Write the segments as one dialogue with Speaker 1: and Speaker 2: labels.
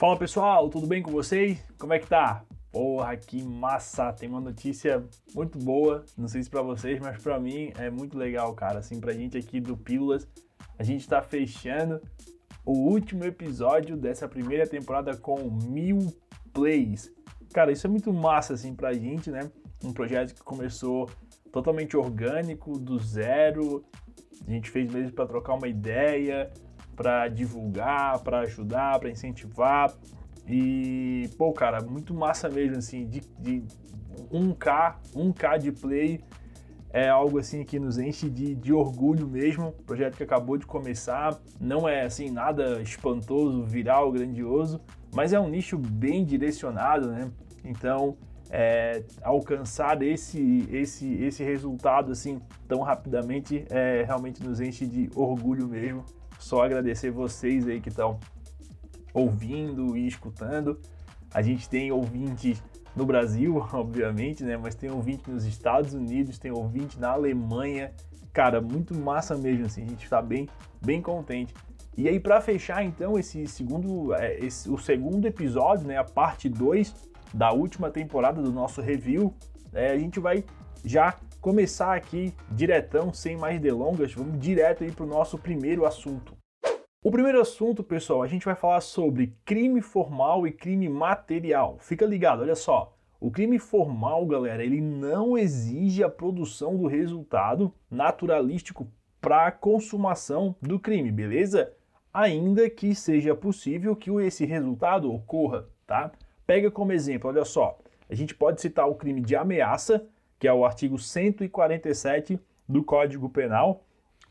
Speaker 1: Fala pessoal, tudo bem com vocês? Como é que tá? Porra, que massa! Tem uma notícia muito boa, não sei se para vocês, mas para mim é muito legal, cara. Assim, pra gente aqui do Pílulas, a gente tá fechando o último episódio dessa primeira temporada com mil plays. Cara, isso é muito massa, assim, pra gente, né? Um projeto que começou totalmente orgânico, do zero. A gente fez mesmo para trocar uma ideia, para divulgar, para ajudar, para incentivar. E, pô, cara, muito massa mesmo, assim, de, de 1K, 1K de play é algo assim que nos enche de, de orgulho mesmo. Projeto que acabou de começar, não é assim nada espantoso, viral, grandioso, mas é um nicho bem direcionado, né? Então, é, alcançar esse, esse, esse resultado assim tão rapidamente é, realmente nos enche de orgulho mesmo. Só agradecer vocês aí que estão ouvindo e escutando. A gente tem ouvintes no Brasil, obviamente, né? Mas tem ouvinte nos Estados Unidos, tem ouvinte na Alemanha. Cara, muito massa mesmo, assim. A gente está bem, bem contente. E aí, para fechar, então, esse segundo, é, esse, o segundo episódio, né? A parte 2 da última temporada do nosso review, é, a gente vai já começar aqui diretão, sem mais delongas, vamos direto aí para o nosso primeiro assunto. O primeiro assunto, pessoal, a gente vai falar sobre crime formal e crime material. Fica ligado, olha só. O crime formal, galera, ele não exige a produção do resultado naturalístico para a consumação do crime, beleza? Ainda que seja possível que esse resultado ocorra, tá? Pega como exemplo, olha só. A gente pode citar o crime de ameaça, que é o artigo 147 do Código Penal.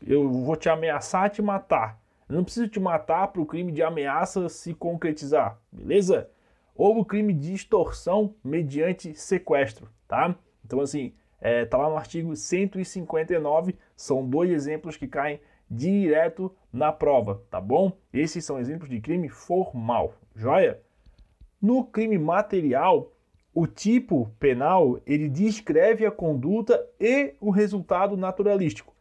Speaker 1: Eu vou te ameaçar, te matar. Eu não preciso te matar para o crime de ameaça se concretizar, beleza? Ou o crime de extorsão mediante sequestro, tá? Então, assim, é, tá lá no artigo 159, são dois exemplos que caem direto na prova, tá bom? Esses são exemplos de crime formal, joia? No crime material, o tipo penal ele descreve a conduta e o resultado naturalístico.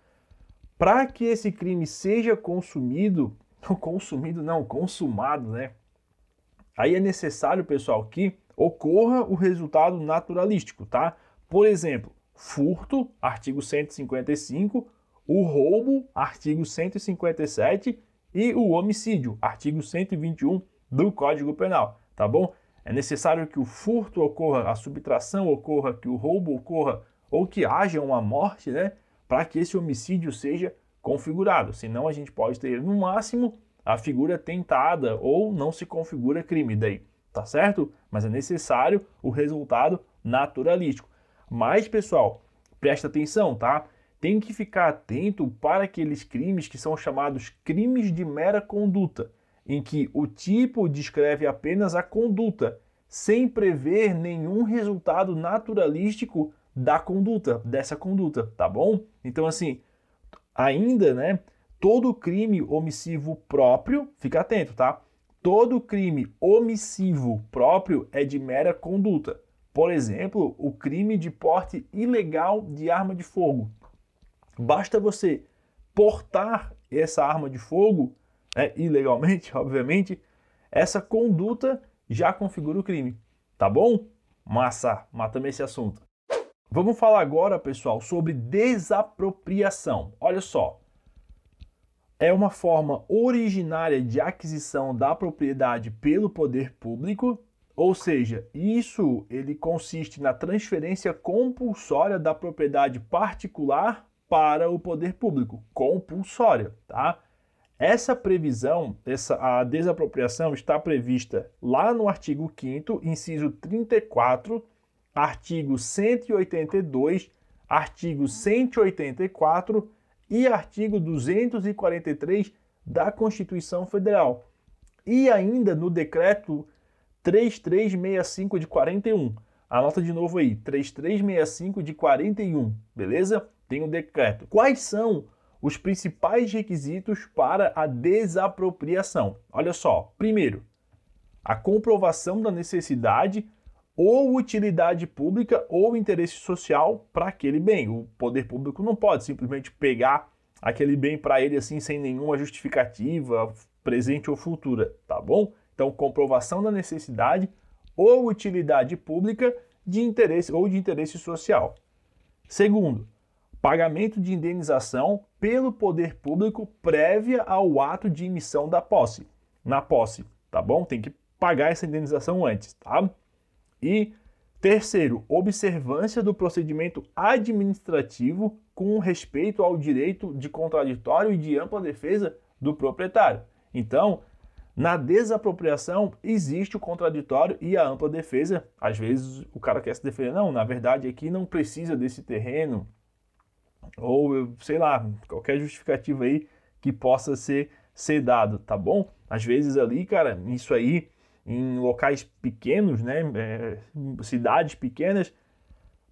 Speaker 1: Para que esse crime seja consumido, consumido não, consumado, né? Aí é necessário, pessoal, que ocorra o resultado naturalístico, tá? Por exemplo, furto, artigo 155, o roubo, artigo 157 e o homicídio, artigo 121 do Código Penal, tá bom? É necessário que o furto ocorra, a subtração ocorra, que o roubo ocorra ou que haja uma morte, né? Para que esse homicídio seja configurado. Senão a gente pode ter, no máximo, a figura tentada ou não se configura crime daí, tá certo? Mas é necessário o resultado naturalístico. Mas, pessoal, presta atenção, tá? Tem que ficar atento para aqueles crimes que são chamados crimes de mera conduta em que o tipo descreve apenas a conduta, sem prever nenhum resultado naturalístico da conduta, dessa conduta, tá bom? Então, assim, ainda, né? Todo crime omissivo próprio, fica atento, tá? Todo crime omissivo próprio é de mera conduta. Por exemplo, o crime de porte ilegal de arma de fogo. Basta você portar essa arma de fogo né, ilegalmente, obviamente, essa conduta já configura o crime. Tá bom? Massa, matamos esse assunto. Vamos falar agora, pessoal, sobre desapropriação. Olha só. É uma forma originária de aquisição da propriedade pelo poder público, ou seja, isso ele consiste na transferência compulsória da propriedade particular para o poder público, compulsória, tá? Essa previsão, essa, a desapropriação está prevista lá no artigo 5 inciso 34, artigo 182, artigo 184 e artigo 243 da Constituição Federal. E ainda no decreto 3365 de 41. Anota de novo aí, 3365 de 41, beleza? Tem o decreto. Quais são os principais requisitos para a desapropriação. Olha só, primeiro, a comprovação da necessidade ou utilidade pública ou interesse social para aquele bem. O poder público não pode simplesmente pegar aquele bem para ele assim sem nenhuma justificativa, presente ou futura, tá bom? Então, comprovação da necessidade ou utilidade pública de interesse ou de interesse social. Segundo, pagamento de indenização pelo poder público prévia ao ato de emissão da posse. Na posse, tá bom? Tem que pagar essa indenização antes, tá? E terceiro, observância do procedimento administrativo com respeito ao direito de contraditório e de ampla defesa do proprietário. Então, na desapropriação existe o contraditório e a ampla defesa. Às vezes o cara quer se defender, não, na verdade aqui não precisa desse terreno, ou sei lá, qualquer justificativa aí que possa ser, ser dado, tá bom? Às vezes ali, cara, isso aí em locais pequenos, né, é, cidades pequenas,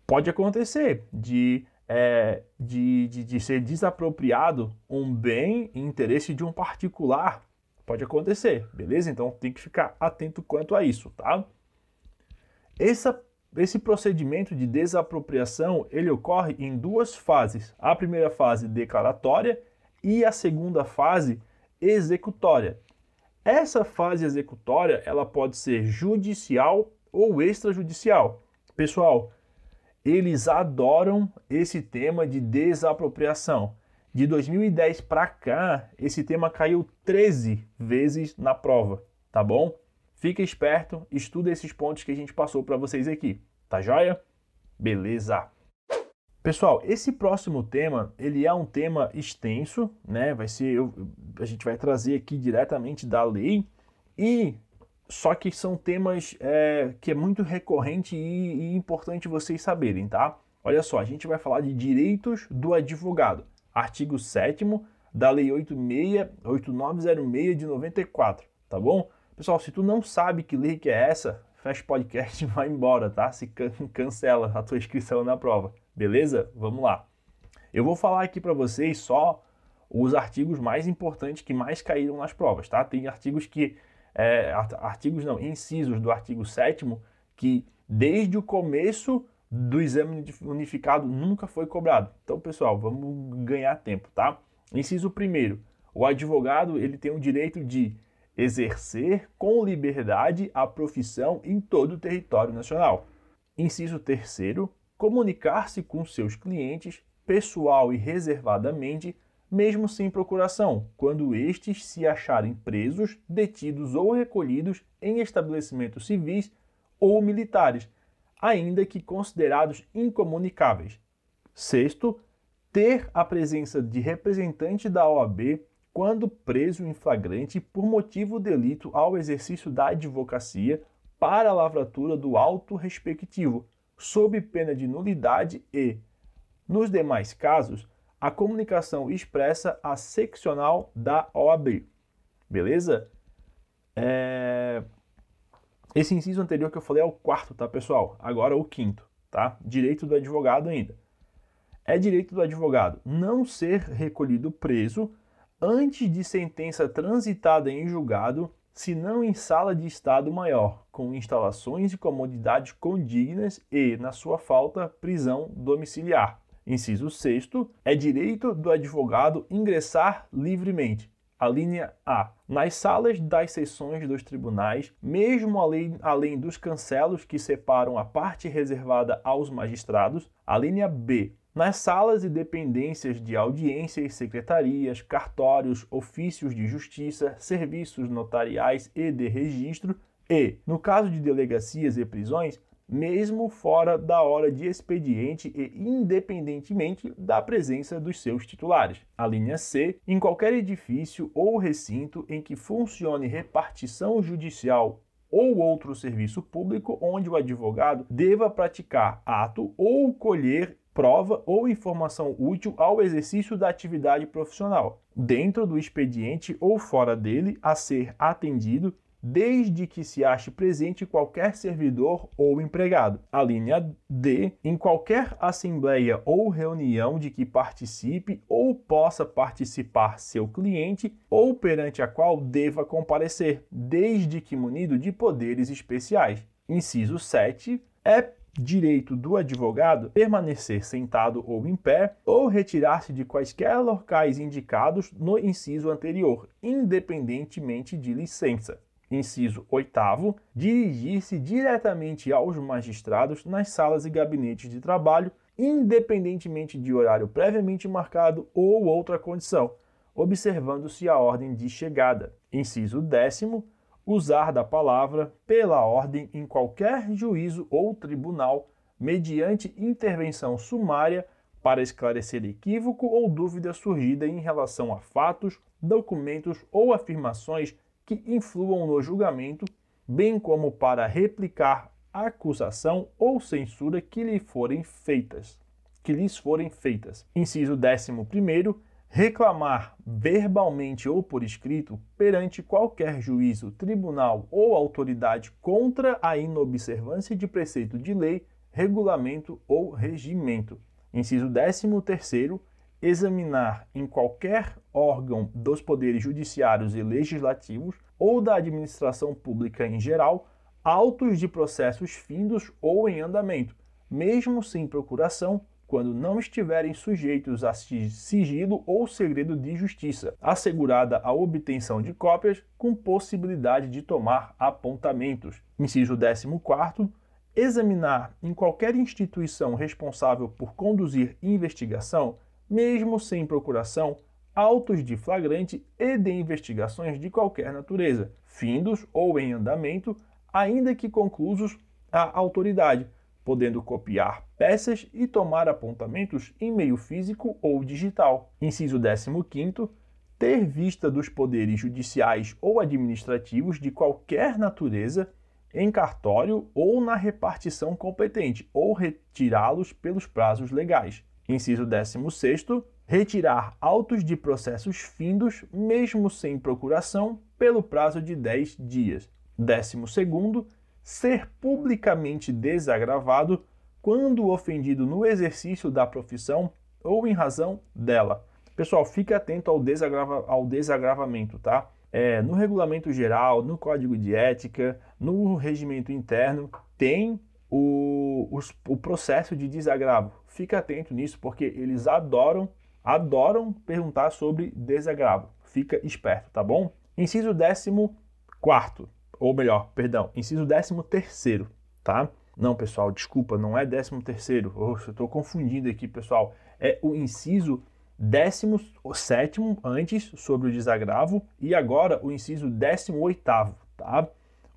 Speaker 1: pode acontecer de, é, de, de, de ser desapropriado um bem em interesse de um particular. Pode acontecer, beleza? Então tem que ficar atento quanto a isso, tá? Essa esse procedimento de desapropriação ele ocorre em duas fases. A primeira fase declaratória e a segunda fase executória. Essa fase executória ela pode ser judicial ou extrajudicial. Pessoal, eles adoram esse tema de desapropriação. De 2010 para cá, esse tema caiu 13 vezes na prova, tá bom? Fica esperto, estuda esses pontos que a gente passou para vocês aqui. Tá joia? Beleza. Pessoal, esse próximo tema, ele é um tema extenso, né? Vai ser, eu, a gente vai trazer aqui diretamente da lei e só que são temas é, que é muito recorrente e, e importante vocês saberem, tá? Olha só, a gente vai falar de direitos do advogado, artigo 7 da Lei 86, 8906 de 94, tá bom? Pessoal, se tu não sabe que que é essa, fecha o podcast e vai embora, tá? Se can cancela a tua inscrição na prova, beleza? Vamos lá. Eu vou falar aqui para vocês só os artigos mais importantes que mais caíram nas provas, tá? Tem artigos que, é, artigos não, incisos do artigo 7 que desde o começo do exame unificado nunca foi cobrado. Então, pessoal, vamos ganhar tempo, tá? Inciso primeiro, o advogado ele tem o direito de exercer com liberdade a profissão em todo o território nacional. Inciso terceiro, comunicar-se com seus clientes pessoal e reservadamente, mesmo sem procuração, quando estes se acharem presos, detidos ou recolhidos em estabelecimentos civis ou militares, ainda que considerados incomunicáveis. Sexto, ter a presença de representante da OAB quando preso em flagrante por motivo delito ao exercício da advocacia para a lavratura do auto respectivo, sob pena de nulidade e, nos demais casos, a comunicação expressa a seccional da OAB. Beleza? É... Esse inciso anterior que eu falei é o quarto, tá, pessoal? Agora o quinto, tá? Direito do advogado ainda. É direito do advogado não ser recolhido preso antes de sentença transitada em julgado, se não em sala de estado maior, com instalações e comodidades condignas e, na sua falta, prisão domiciliar. Inciso 6 é direito do advogado ingressar livremente. A linha A. Nas salas das sessões dos tribunais, mesmo além, além dos cancelos que separam a parte reservada aos magistrados. A linha B nas salas e dependências de audiências, secretarias, cartórios, ofícios de justiça, serviços notariais e de registro, e, no caso de delegacias e prisões, mesmo fora da hora de expediente e independentemente da presença dos seus titulares. A linha C, em qualquer edifício ou recinto em que funcione repartição judicial ou outro serviço público onde o advogado deva praticar ato ou colher prova ou informação útil ao exercício da atividade profissional, dentro do expediente ou fora dele, a ser atendido, desde que se ache presente qualquer servidor ou empregado. A linha D, em qualquer assembleia ou reunião de que participe ou possa participar seu cliente ou perante a qual deva comparecer, desde que munido de poderes especiais. Inciso 7 é direito do advogado permanecer sentado ou em pé ou retirar-se de quaisquer locais indicados no inciso anterior, independentemente de licença. Inciso 8. Dirigir-se diretamente aos magistrados nas salas e gabinetes de trabalho, independentemente de horário previamente marcado ou outra condição, observando-se a ordem de chegada. Inciso 10. Usar da palavra pela ordem em qualquer juízo ou tribunal, mediante intervenção sumária para esclarecer equívoco ou dúvida surgida em relação a fatos, documentos ou afirmações que influam no julgamento, bem como para replicar acusação ou censura que lhe forem feitas, que lhes forem feitas. Inciso 11 reclamar verbalmente ou por escrito perante qualquer juízo, tribunal ou autoridade contra a inobservância de preceito de lei, regulamento ou regimento. Inciso 13 examinar em qualquer órgão dos poderes judiciários e legislativos ou da administração pública em geral autos de processos findos ou em andamento, mesmo sem procuração, quando não estiverem sujeitos a sigilo ou segredo de justiça, assegurada a obtenção de cópias com possibilidade de tomar apontamentos. Inciso 14 examinar em qualquer instituição responsável por conduzir investigação mesmo sem procuração, autos de flagrante e de investigações de qualquer natureza, findos ou em andamento, ainda que conclusos à autoridade, podendo copiar peças e tomar apontamentos em meio físico ou digital. Inciso 15 ter vista dos poderes judiciais ou administrativos de qualquer natureza em cartório ou na repartição competente, ou retirá-los pelos prazos legais. Inciso 16 retirar autos de processos findos, mesmo sem procuração, pelo prazo de 10 dias. 12 ser publicamente desagravado quando ofendido no exercício da profissão ou em razão dela. Pessoal, fique atento ao, desagrava, ao desagravamento, tá? É, no regulamento geral, no código de ética, no regimento interno, tem o, os, o processo de desagravo. Fica atento nisso, porque eles adoram, adoram perguntar sobre desagravo. Fica esperto, tá bom? Inciso 14, ou melhor, perdão, inciso 13, tá? Não, pessoal, desculpa, não é 13 terceiro. Oh, eu estou confundindo aqui, pessoal. É o inciso 17 antes sobre o desagravo e agora o inciso 18, tá?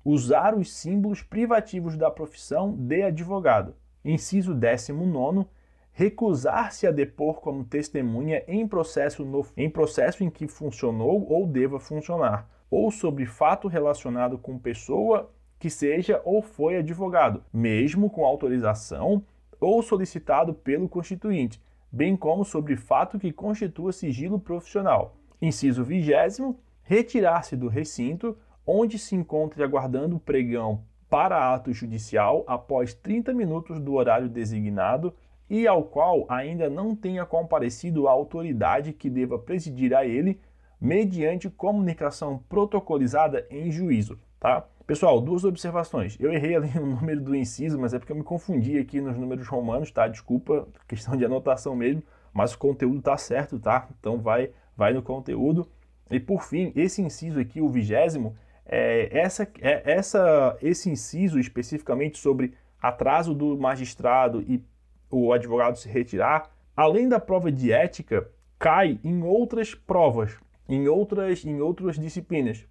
Speaker 1: usar os símbolos privativos da profissão de advogado. Inciso 19. Recusar-se a depor como testemunha em processo, no, em processo em que funcionou ou deva funcionar, ou sobre fato relacionado com pessoa que seja ou foi advogado, mesmo com autorização ou solicitado pelo constituinte, bem como sobre fato que constitua sigilo profissional. Inciso 20. Retirar-se do recinto onde se encontre aguardando o pregão para ato judicial após 30 minutos do horário designado e ao qual ainda não tenha comparecido a autoridade que deva presidir a ele mediante comunicação protocolizada em juízo, tá? Pessoal, duas observações. Eu errei ali o número do inciso, mas é porque eu me confundi aqui nos números romanos, tá? Desculpa, questão de anotação mesmo, mas o conteúdo tá certo, tá? Então vai, vai no conteúdo. E por fim, esse inciso aqui, o vigésimo, é, essa, é, essa, esse inciso especificamente sobre atraso do magistrado e o advogado se retirar, além da prova de ética, cai em outras provas, em outras, em outras disciplinas.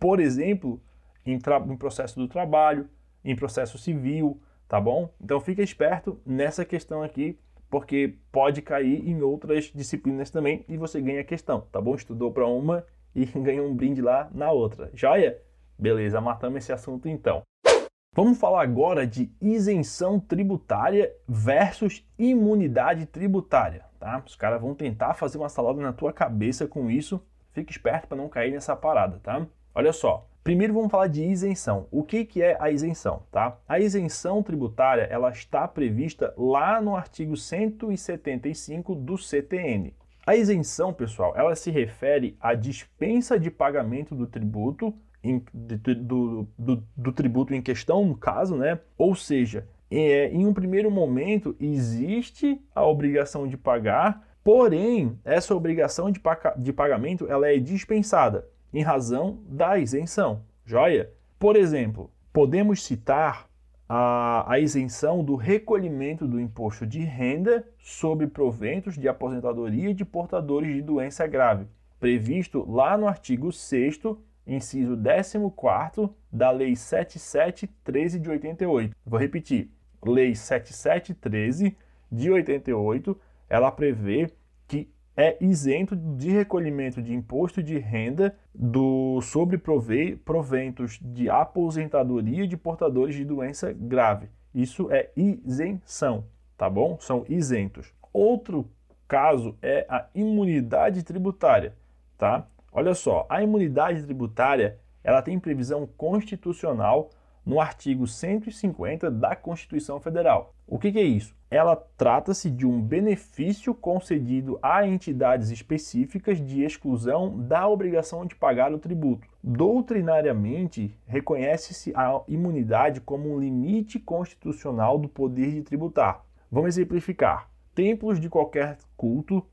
Speaker 1: Por exemplo, em, em processo do trabalho, em processo civil, tá bom? Então fica esperto nessa questão aqui, porque pode cair em outras disciplinas também e você ganha a questão, tá bom? Estudou para uma e ganha um brinde lá na outra. Joia? Beleza, matamos esse assunto então. Vamos falar agora de isenção tributária versus imunidade tributária, tá? Os caras vão tentar fazer uma salada na tua cabeça com isso. Fique esperto para não cair nessa parada, tá? Olha só. Primeiro vamos falar de isenção. O que, que é a isenção, tá? A isenção tributária, ela está prevista lá no artigo 175 do CTN. A isenção, pessoal, ela se refere à dispensa de pagamento do tributo, em, do, do, do, tributo em questão, no caso, né? Ou seja, é, em um primeiro momento existe a obrigação de pagar, porém essa obrigação de, de pagamento ela é dispensada em razão da isenção. Joia? Por exemplo, podemos citar a, a, isenção do recolhimento do imposto de renda sobre proventos de aposentadoria de portadores de doença grave, previsto lá no artigo 6 inciso 14 da Lei 7713 de 88. Vou repetir. Lei 7713 de 88, ela prevê que é isento de recolhimento de imposto de renda do sobre proventos de aposentadoria de portadores de doença grave. Isso é isenção, tá bom? São isentos. Outro caso é a imunidade tributária, tá? Olha só, a imunidade tributária, ela tem previsão constitucional no artigo 150 da Constituição Federal. O que, que é isso? Ela trata-se de um benefício concedido a entidades específicas de exclusão da obrigação de pagar o tributo. Doutrinariamente, reconhece-se a imunidade como um limite constitucional do poder de tributar. Vamos exemplificar. Templos de qualquer culto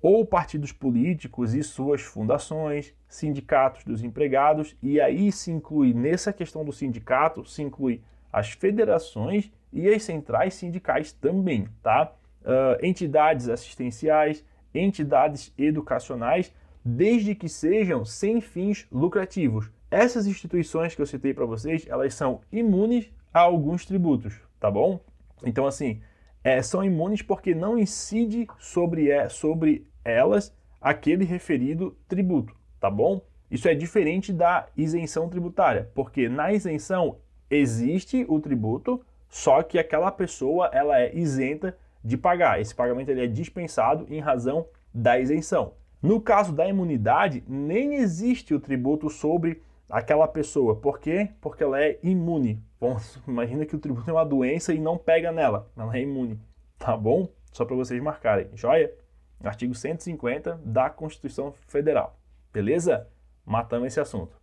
Speaker 1: ou partidos políticos e suas fundações, sindicatos dos empregados, e aí se inclui nessa questão do sindicato, se inclui as federações e as centrais sindicais também, tá? Uh, entidades assistenciais, entidades educacionais, desde que sejam sem fins lucrativos. Essas instituições que eu citei para vocês, elas são imunes a alguns tributos, tá bom? Então, assim, é, são imunes porque não incide sobre, é, sobre elas aquele referido tributo, tá bom? Isso é diferente da isenção tributária, porque na isenção existe o tributo, só que aquela pessoa ela é isenta de pagar. Esse pagamento ele é dispensado em razão da isenção. No caso da imunidade, nem existe o tributo sobre aquela pessoa. Por quê? Porque ela é imune. Bom, imagina que o tributo é uma doença e não pega nela. Ela é imune. Tá bom? Só para vocês marcarem. Joia? Artigo 150 da Constituição Federal. Beleza? Matamos esse assunto.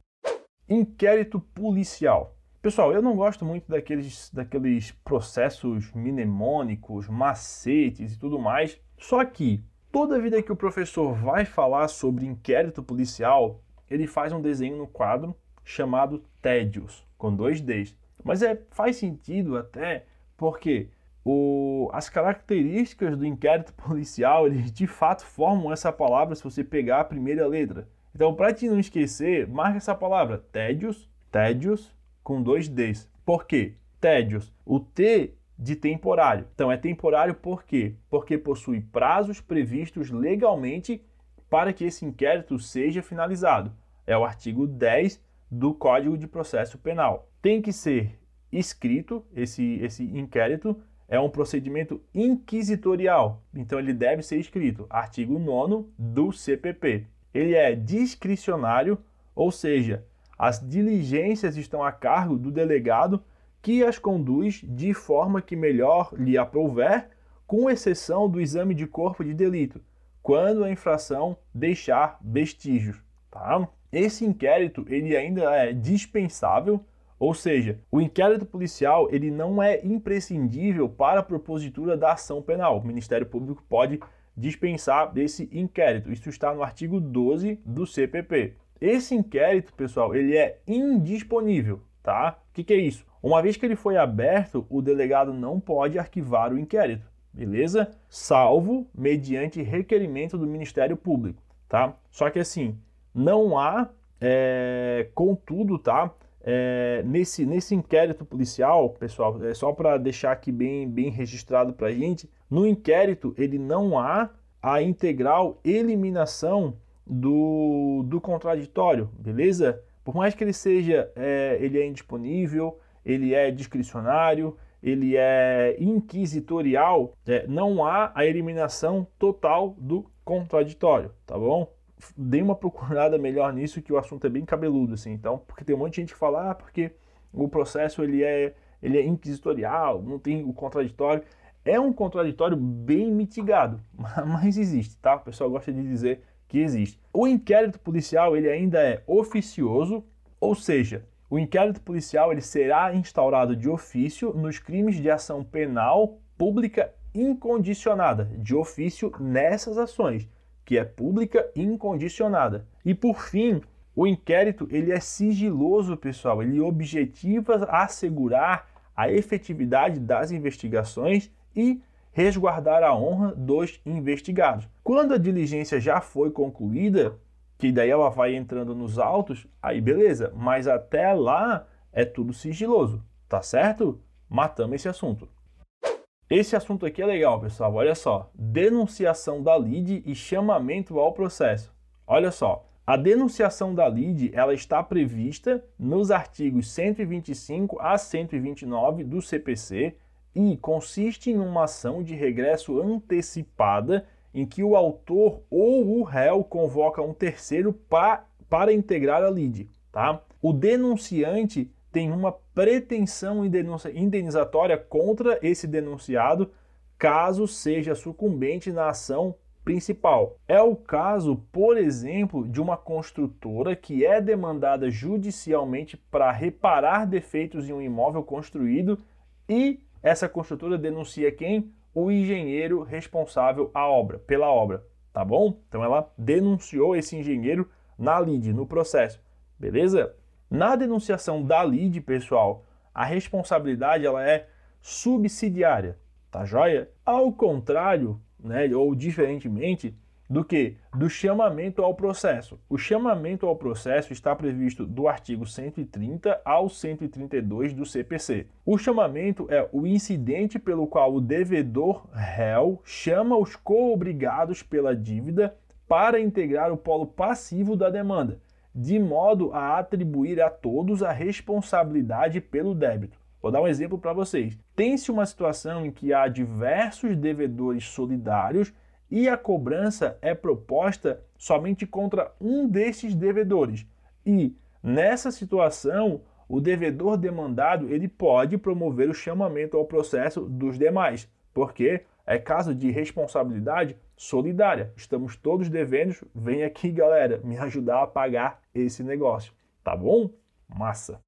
Speaker 1: Inquérito policial. Pessoal, eu não gosto muito daqueles, daqueles processos mnemônicos, macetes e tudo mais. Só que toda vida que o professor vai falar sobre inquérito policial, ele faz um desenho no quadro chamado tédios, com dois Ds. Mas é, faz sentido até porque o, as características do inquérito policial, eles de fato formam essa palavra se você pegar a primeira letra. Então, para te não esquecer, marca essa palavra, tédios, tédios com dois Ds. Por quê? Tédios. O T de temporário. Então, é temporário por quê? Porque possui prazos previstos legalmente para que esse inquérito seja finalizado. É o artigo 10 do Código de Processo Penal. Tem que ser escrito esse, esse inquérito, é um procedimento inquisitorial, então ele deve ser escrito. Artigo 9 do CPP. Ele é discricionário, ou seja, as diligências estão a cargo do delegado que as conduz de forma que melhor lhe aprouver, com exceção do exame de corpo de delito, quando a infração deixar vestígios. Tá? Esse inquérito ele ainda é dispensável, ou seja, o inquérito policial ele não é imprescindível para a propositura da ação penal. O Ministério Público pode dispensar desse inquérito. Isso está no artigo 12 do CPP. Esse inquérito, pessoal, ele é indisponível, tá? O que, que é isso? Uma vez que ele foi aberto, o delegado não pode arquivar o inquérito, beleza? Salvo mediante requerimento do Ministério Público, tá? Só que assim, não há, é, contudo, tá? É, nesse, nesse inquérito policial, pessoal, é só para deixar aqui bem, bem registrado para gente, no inquérito ele não há a integral eliminação do, do contraditório, beleza? Por mais que ele seja, é, ele é indisponível, ele é discricionário, ele é inquisitorial, é, não há a eliminação total do contraditório, tá bom? dê uma procurada melhor nisso, que o assunto é bem cabeludo, assim. Então, porque tem um monte de gente que fala, ah, porque o processo ele é, ele é inquisitorial, não tem o contraditório. É um contraditório bem mitigado, mas existe, tá? O pessoal gosta de dizer que existe. O inquérito policial ele ainda é oficioso, ou seja, o inquérito policial ele será instaurado de ofício nos crimes de ação penal pública incondicionada, de ofício nessas ações que é pública incondicionada. E por fim, O inquérito ele é sigiloso, pessoal. Ele objetiva assegurar a efetividade das investigações e resguardar a honra dos investigados. Quando a diligência já foi concluída, que daí ela vai entrando nos autos, aí beleza, mas até lá é tudo sigiloso, tá certo? Matamos esse assunto. Esse assunto aqui é legal, pessoal. Olha só, denunciação da lide e chamamento ao processo. Olha só, a denunciação da lide ela está prevista nos artigos 125 a 129 do CPC e consiste em uma ação de regresso antecipada em que o autor ou o réu convoca um terceiro pa, para integrar a lide. Tá? O denunciante tem uma pretensão indenizatória contra esse denunciado caso seja sucumbente na ação principal. É o caso, por exemplo, de uma construtora que é demandada judicialmente para reparar defeitos em um imóvel construído e essa construtora denuncia quem? O engenheiro responsável a obra, pela obra, tá bom? Então ela denunciou esse engenheiro na lide, no processo, beleza? Na denunciação da lide, pessoal, a responsabilidade ela é subsidiária, tá joia? Ao contrário, né, ou diferentemente, do que? Do chamamento ao processo. O chamamento ao processo está previsto do artigo 130 ao 132 do CPC. O chamamento é o incidente pelo qual o devedor réu chama os coobrigados pela dívida para integrar o polo passivo da demanda, de modo a atribuir a todos a responsabilidade pelo débito. Vou dar um exemplo para vocês. Tem-se uma situação em que há diversos devedores solidários e a cobrança é proposta somente contra um desses devedores. E nessa situação, o devedor demandado ele pode promover o chamamento ao processo dos demais, porque é caso de responsabilidade solidária. Estamos todos devendo, vem aqui, galera, me ajudar a pagar esse negócio, tá bom? Massa.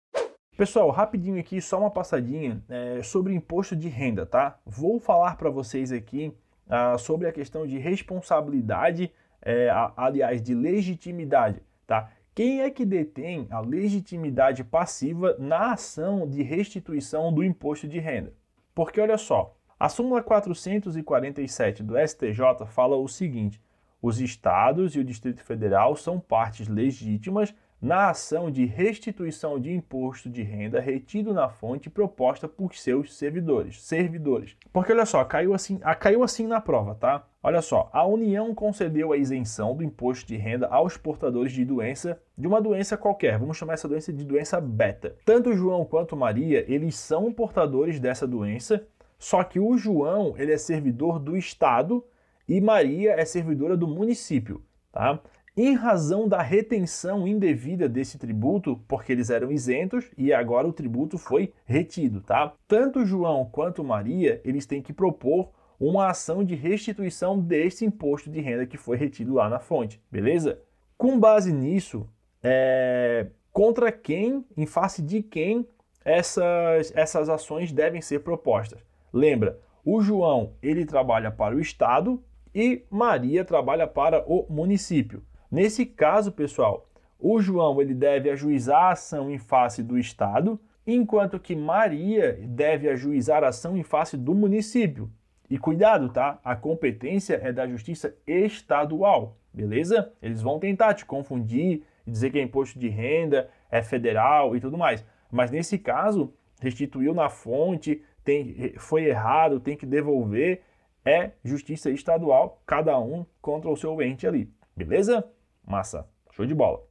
Speaker 1: Pessoal, rapidinho aqui, só uma passadinha é, sobre imposto de renda, tá? Vou falar para vocês aqui ah, sobre a questão de responsabilidade, é, aliás, de legitimidade, tá? Quem é que detém a legitimidade passiva na ação de restituição do imposto de renda? Porque olha só, a súmula 447 do STJ fala o seguinte: os estados e o Distrito Federal são partes legítimas na ação de restituição de imposto de renda retido na fonte proposta por seus servidores. servidores. Porque olha só, caiu assim, caiu assim na prova, tá? Olha só, a União concedeu a isenção do imposto de renda aos portadores de doença, de uma doença qualquer, vamos chamar essa doença de doença beta. Tanto João quanto Maria, eles são portadores dessa doença, só que o João, ele é servidor do Estado e Maria é servidora do município, tá? Em razão da retenção indevida desse tributo, porque eles eram isentos e agora o tributo foi retido, tá? Tanto João quanto Maria, eles têm que propor uma ação de restituição desse imposto de renda que foi retido lá na fonte, beleza? Com base nisso, é... contra quem, em face de quem essas, essas ações devem ser propostas? Lembra, o João ele trabalha para o Estado e Maria trabalha para o município. Nesse caso, pessoal, o João ele deve ajuizar a ação em face do Estado, enquanto que Maria deve ajuizar a ação em face do município. E cuidado, tá? A competência é da Justiça Estadual, beleza? Eles vão tentar te confundir e dizer que é imposto de renda, é federal e tudo mais. Mas nesse caso, restituiu na fonte, tem, foi errado, tem que devolver, é Justiça Estadual, cada um contra o seu ente ali, beleza? Massa, show de bola.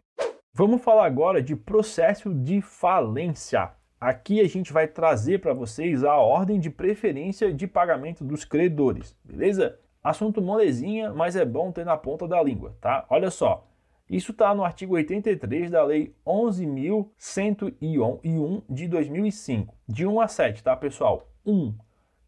Speaker 1: Vamos falar agora de processo de falência. Aqui a gente vai trazer para vocês a ordem de preferência de pagamento dos credores, beleza? Assunto molezinha, mas é bom ter na ponta da língua, tá? Olha só, isso está no artigo 83 da Lei 11.101 de 2005, de 1 a 7, tá, pessoal? 1.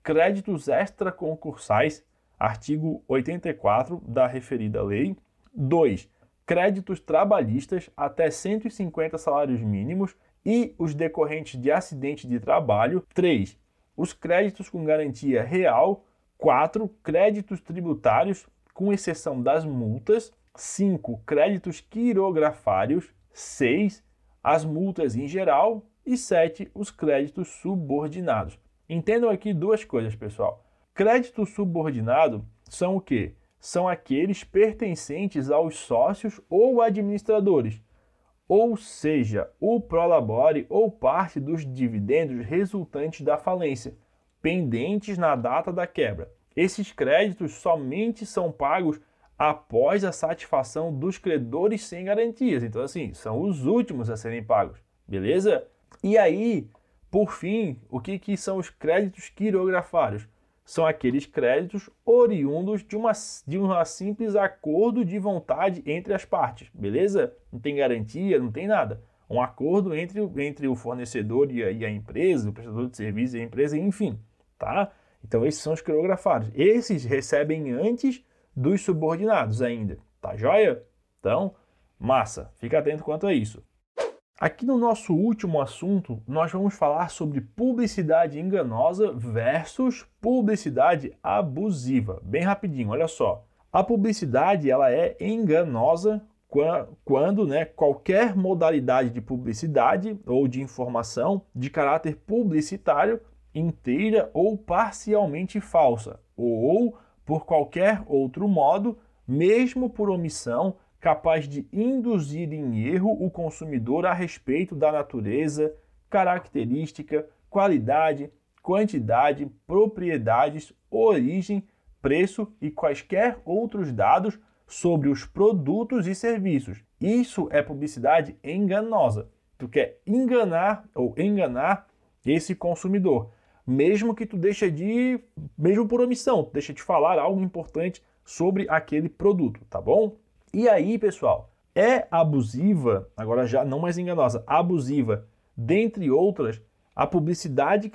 Speaker 1: Créditos extraconcursais, artigo 84 da referida lei. 2 créditos trabalhistas até 150 salários mínimos e os decorrentes de acidente de trabalho. 3. Os créditos com garantia real. 4. Créditos tributários, com exceção das multas. 5. Créditos quirografários. 6. As multas em geral. E 7. Os créditos subordinados. Entendam aqui duas coisas, pessoal. Crédito subordinado são o quê? São aqueles pertencentes aos sócios ou administradores, ou seja, o prolabore ou parte dos dividendos resultantes da falência, pendentes na data da quebra. Esses créditos somente são pagos após a satisfação dos credores sem garantias. Então, assim, são os últimos a serem pagos, beleza? E aí, por fim, o que, que são os créditos quirografários? São aqueles créditos oriundos de uma, de um simples acordo de vontade entre as partes, beleza? Não tem garantia, não tem nada. Um acordo entre, entre o fornecedor e a, e a empresa, o prestador de serviço e a empresa, enfim, tá? Então, esses são os quirografados. Esses recebem antes dos subordinados ainda, tá joia? Então, massa, fica atento quanto a isso. Aqui no nosso último assunto, nós vamos falar sobre publicidade enganosa versus publicidade abusiva. Bem rapidinho, olha só. A publicidade ela é enganosa quando né, qualquer modalidade de publicidade ou de informação de caráter publicitário inteira ou parcialmente falsa, ou por qualquer outro modo, mesmo por omissão, capaz de induzir em erro o consumidor a respeito da natureza, característica, qualidade, quantidade, propriedades, origem, preço e quaisquer outros dados sobre os produtos e serviços. Isso é publicidade enganosa. Tu quer enganar ou enganar esse consumidor mesmo que tu deixe de, mesmo por omissão, deixa de falar algo importante sobre aquele produto, tá bom? E aí, pessoal, é abusiva, agora já não mais enganosa, abusiva, dentre outras, a publicidade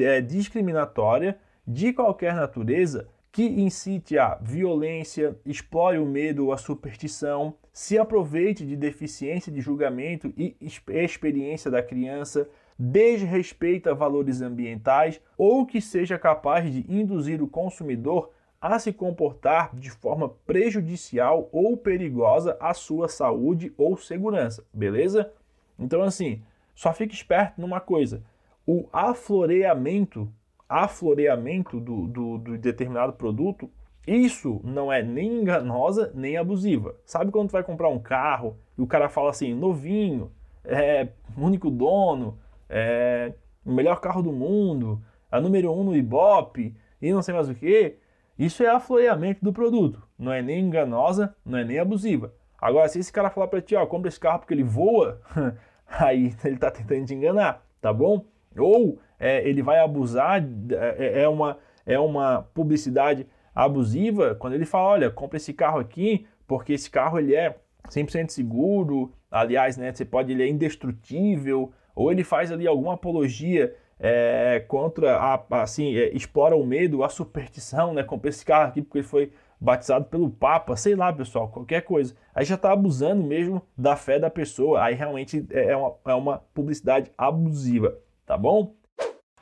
Speaker 1: é discriminatória de qualquer natureza que incite a violência, explore o medo ou a superstição, se aproveite de deficiência de julgamento e experiência da criança, desrespeita valores ambientais ou que seja capaz de induzir o consumidor a se comportar de forma prejudicial ou perigosa à sua saúde ou segurança, beleza? Então, assim, só fique esperto numa coisa: o afloreamento, afloreamento do, do, do determinado produto, isso não é nem enganosa nem abusiva. Sabe quando tu vai comprar um carro e o cara fala assim, novinho, é, único dono, é o melhor carro do mundo, a número um no Ibope e não sei mais o que, isso é afloreamento do produto. Não é nem enganosa, não é nem abusiva. Agora, se esse cara falar para ti, ó, compra esse carro porque ele voa, aí ele está tentando te enganar, tá bom? Ou é, ele vai abusar, é, é, uma, é uma publicidade abusiva quando ele fala, olha, compra esse carro aqui porque esse carro ele é 100% seguro, aliás, né, você pode, ele é indestrutível, ou ele faz ali alguma apologia é, contra, a, assim, é, explora o medo, a superstição, né? Comprei esse carro aqui porque ele foi batizado pelo Papa, sei lá, pessoal, qualquer coisa. Aí já está abusando mesmo da fé da pessoa, aí realmente é, é uma, é uma publicidade abusiva, tá bom?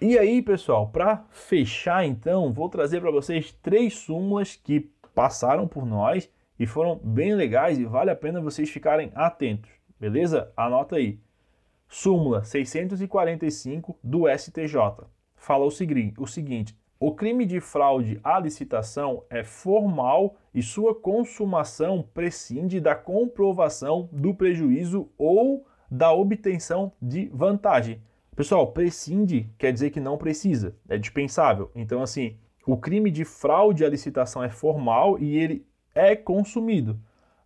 Speaker 1: E aí, pessoal, para fechar então, vou trazer para vocês três súmulas que passaram por nós e foram bem legais e vale a pena vocês ficarem atentos, beleza? Anota aí. Súmula 645 do STJ fala o seguinte: o crime de fraude à licitação é formal e sua consumação prescinde da comprovação do prejuízo ou da obtenção de vantagem. Pessoal, prescinde quer dizer que não precisa, é dispensável. Então, assim, o crime de fraude à licitação é formal e ele é consumido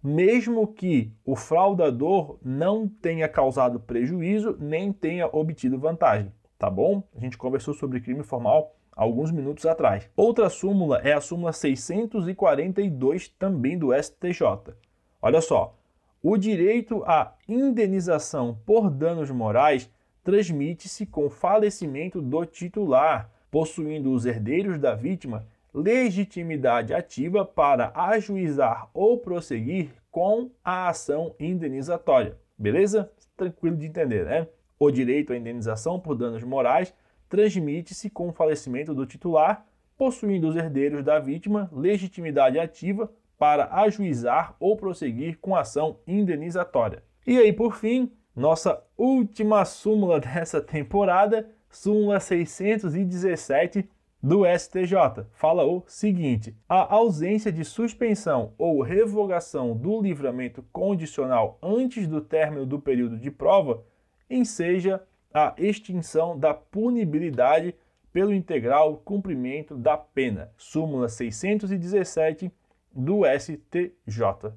Speaker 1: mesmo que o fraudador não tenha causado prejuízo nem tenha obtido vantagem, tá bom? A gente conversou sobre crime formal alguns minutos atrás. Outra súmula é a súmula 642 também do STJ. Olha só, o direito à indenização por danos morais transmite-se com falecimento do titular, possuindo os herdeiros da vítima legitimidade ativa para ajuizar ou prosseguir com a ação indenizatória. Beleza? Tranquilo de entender, né? O direito à indenização por danos morais transmite-se com o falecimento do titular, possuindo os herdeiros da vítima legitimidade ativa para ajuizar ou prosseguir com a ação indenizatória. E aí, por fim, nossa última súmula dessa temporada, súmula 617 do STJ, fala o seguinte: a ausência de suspensão ou revogação do livramento condicional antes do término do período de prova enseja a extinção da punibilidade pelo integral cumprimento da pena. Súmula 617 do STJ.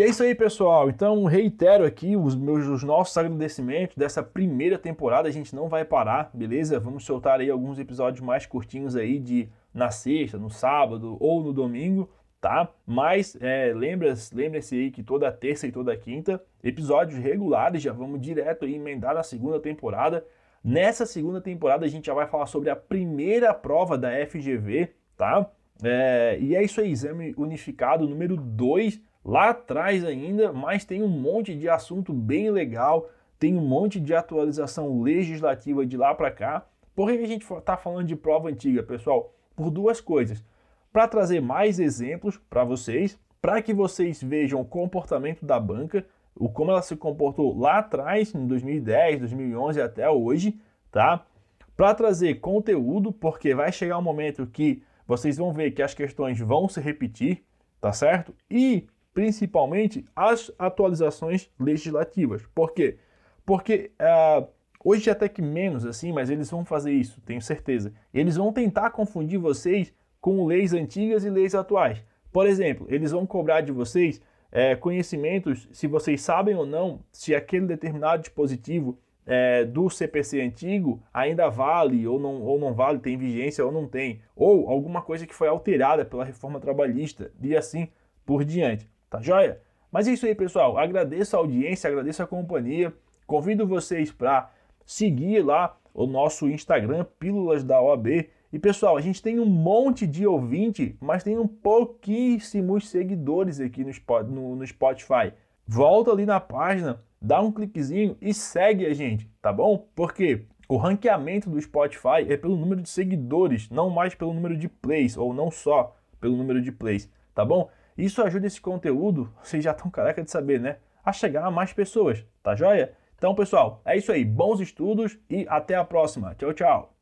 Speaker 1: E é isso aí, pessoal. Então, reitero aqui os meus os nossos agradecimentos dessa primeira temporada. A gente não vai parar, beleza? Vamos soltar aí alguns episódios mais curtinhos aí de na sexta, no sábado ou no domingo, tá? Mas é, lembre-se aí que toda terça e toda quinta, episódios regulares, já vamos direto aí emendar na segunda temporada. Nessa segunda temporada a gente já vai falar sobre a primeira prova da FGV, tá? É, e é isso aí, exame unificado número 2 lá atrás ainda, mas tem um monte de assunto bem legal, tem um monte de atualização legislativa de lá para cá. Por que a gente está falando de prova antiga, pessoal? Por duas coisas. Para trazer mais exemplos para vocês, para que vocês vejam o comportamento da banca, o como ela se comportou lá atrás, em 2010, 2011 até hoje, tá? Para trazer conteúdo, porque vai chegar um momento que vocês vão ver que as questões vão se repetir, tá certo? E principalmente as atualizações legislativas. Por quê? Porque uh, hoje até que menos assim, mas eles vão fazer isso, tenho certeza. Eles vão tentar confundir vocês com leis antigas e leis atuais. Por exemplo, eles vão cobrar de vocês é, conhecimentos se vocês sabem ou não se aquele determinado dispositivo é, do CPC antigo ainda vale ou não, ou não vale, tem vigência ou não tem, ou alguma coisa que foi alterada pela reforma trabalhista e assim por diante. Tá joia? Mas é isso aí, pessoal. Agradeço a audiência, agradeço a companhia. Convido vocês para seguir lá o nosso Instagram, Pílulas da OAB. E pessoal, a gente tem um monte de ouvinte, mas tem um pouquíssimos seguidores aqui no, Spotify. Volta ali na página, dá um cliquezinho e segue a gente, tá bom? Porque o ranqueamento do Spotify é pelo número de seguidores, não mais pelo número de plays, ou não só pelo número de plays, tá bom? Isso ajuda esse conteúdo, vocês já estão careca de saber, né? A chegar a mais pessoas, tá joia? Então, pessoal, é isso aí. Bons estudos e até a próxima. Tchau, tchau.